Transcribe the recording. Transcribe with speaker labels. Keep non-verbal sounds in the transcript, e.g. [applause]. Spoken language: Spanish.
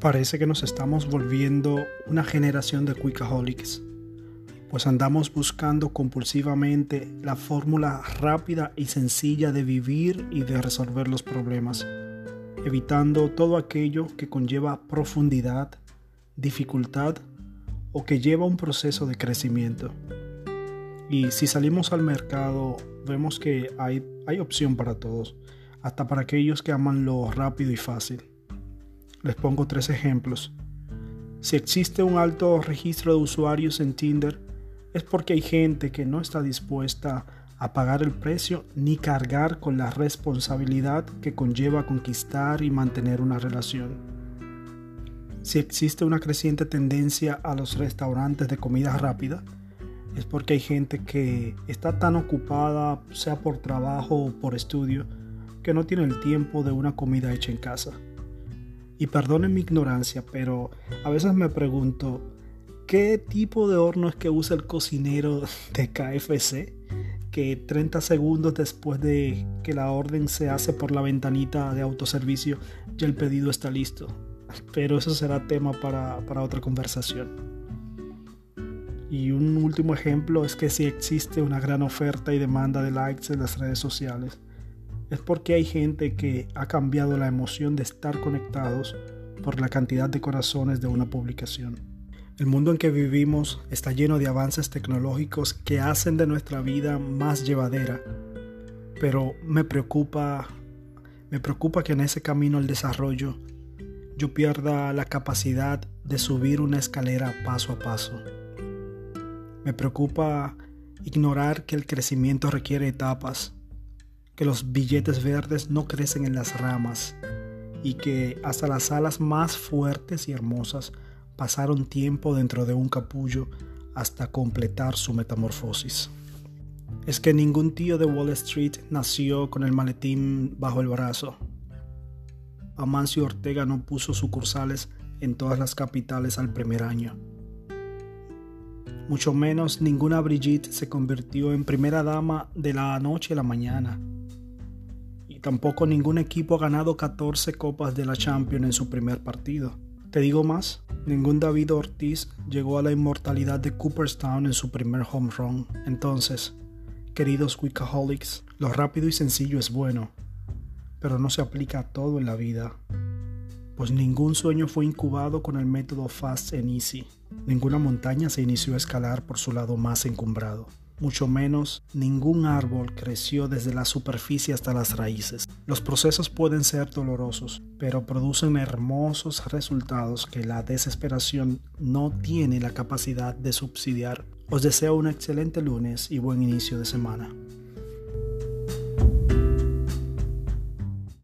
Speaker 1: Parece que nos estamos volviendo una generación de quickaholics, pues andamos buscando compulsivamente la fórmula rápida y sencilla de vivir y de resolver los problemas, evitando todo aquello que conlleva profundidad, dificultad o que lleva un proceso de crecimiento. Y si salimos al mercado, vemos que hay, hay opción para todos, hasta para aquellos que aman lo rápido y fácil. Les pongo tres ejemplos. Si existe un alto registro de usuarios en Tinder, es porque hay gente que no está dispuesta a pagar el precio ni cargar con la responsabilidad que conlleva conquistar y mantener una relación. Si existe una creciente tendencia a los restaurantes de comida rápida, es porque hay gente que está tan ocupada, sea por trabajo o por estudio, que no tiene el tiempo de una comida hecha en casa. Y perdonen mi ignorancia, pero a veces me pregunto, ¿qué tipo de horno es que usa el cocinero [laughs] de KFC? Que 30 segundos después de que la orden se hace por la ventanita de autoservicio, ya el pedido está listo. [laughs] Pero eso será tema para, para otra conversación. Y un último ejemplo es que si existe una gran oferta y demanda de likes en las redes sociales, es porque hay gente que ha cambiado la emoción de estar conectados por la cantidad de corazones de una publicación. El mundo en que vivimos está lleno de avances tecnológicos que hacen de nuestra vida más llevadera, pero me preocupa me preocupa que en ese camino al desarrollo yo pierda la capacidad de subir una escalera paso a paso. Me preocupa ignorar que el crecimiento requiere etapas que los billetes verdes no crecen en las ramas y que hasta las alas más fuertes y hermosas pasaron tiempo dentro de un capullo hasta completar su metamorfosis. Es que ningún tío de Wall Street nació con el maletín bajo el brazo. Amancio Ortega no puso sucursales en todas las capitales al primer año. Mucho menos ninguna Brigitte se convirtió en primera dama de la noche a la mañana tampoco ningún equipo ha ganado 14 copas de la Champions en su primer partido. Te digo más, ningún David Ortiz llegó a la inmortalidad de Cooperstown en su primer home run. Entonces, queridos Wickaholics, lo rápido y sencillo es bueno, pero no se aplica a todo en la vida, pues ningún sueño fue incubado con el método Fast and Easy. Ninguna montaña se inició a escalar por su lado más encumbrado mucho menos ningún árbol creció desde la superficie hasta las raíces. Los procesos pueden ser dolorosos, pero producen hermosos resultados que la desesperación no tiene la capacidad de subsidiar. Os deseo un excelente lunes y buen inicio de semana.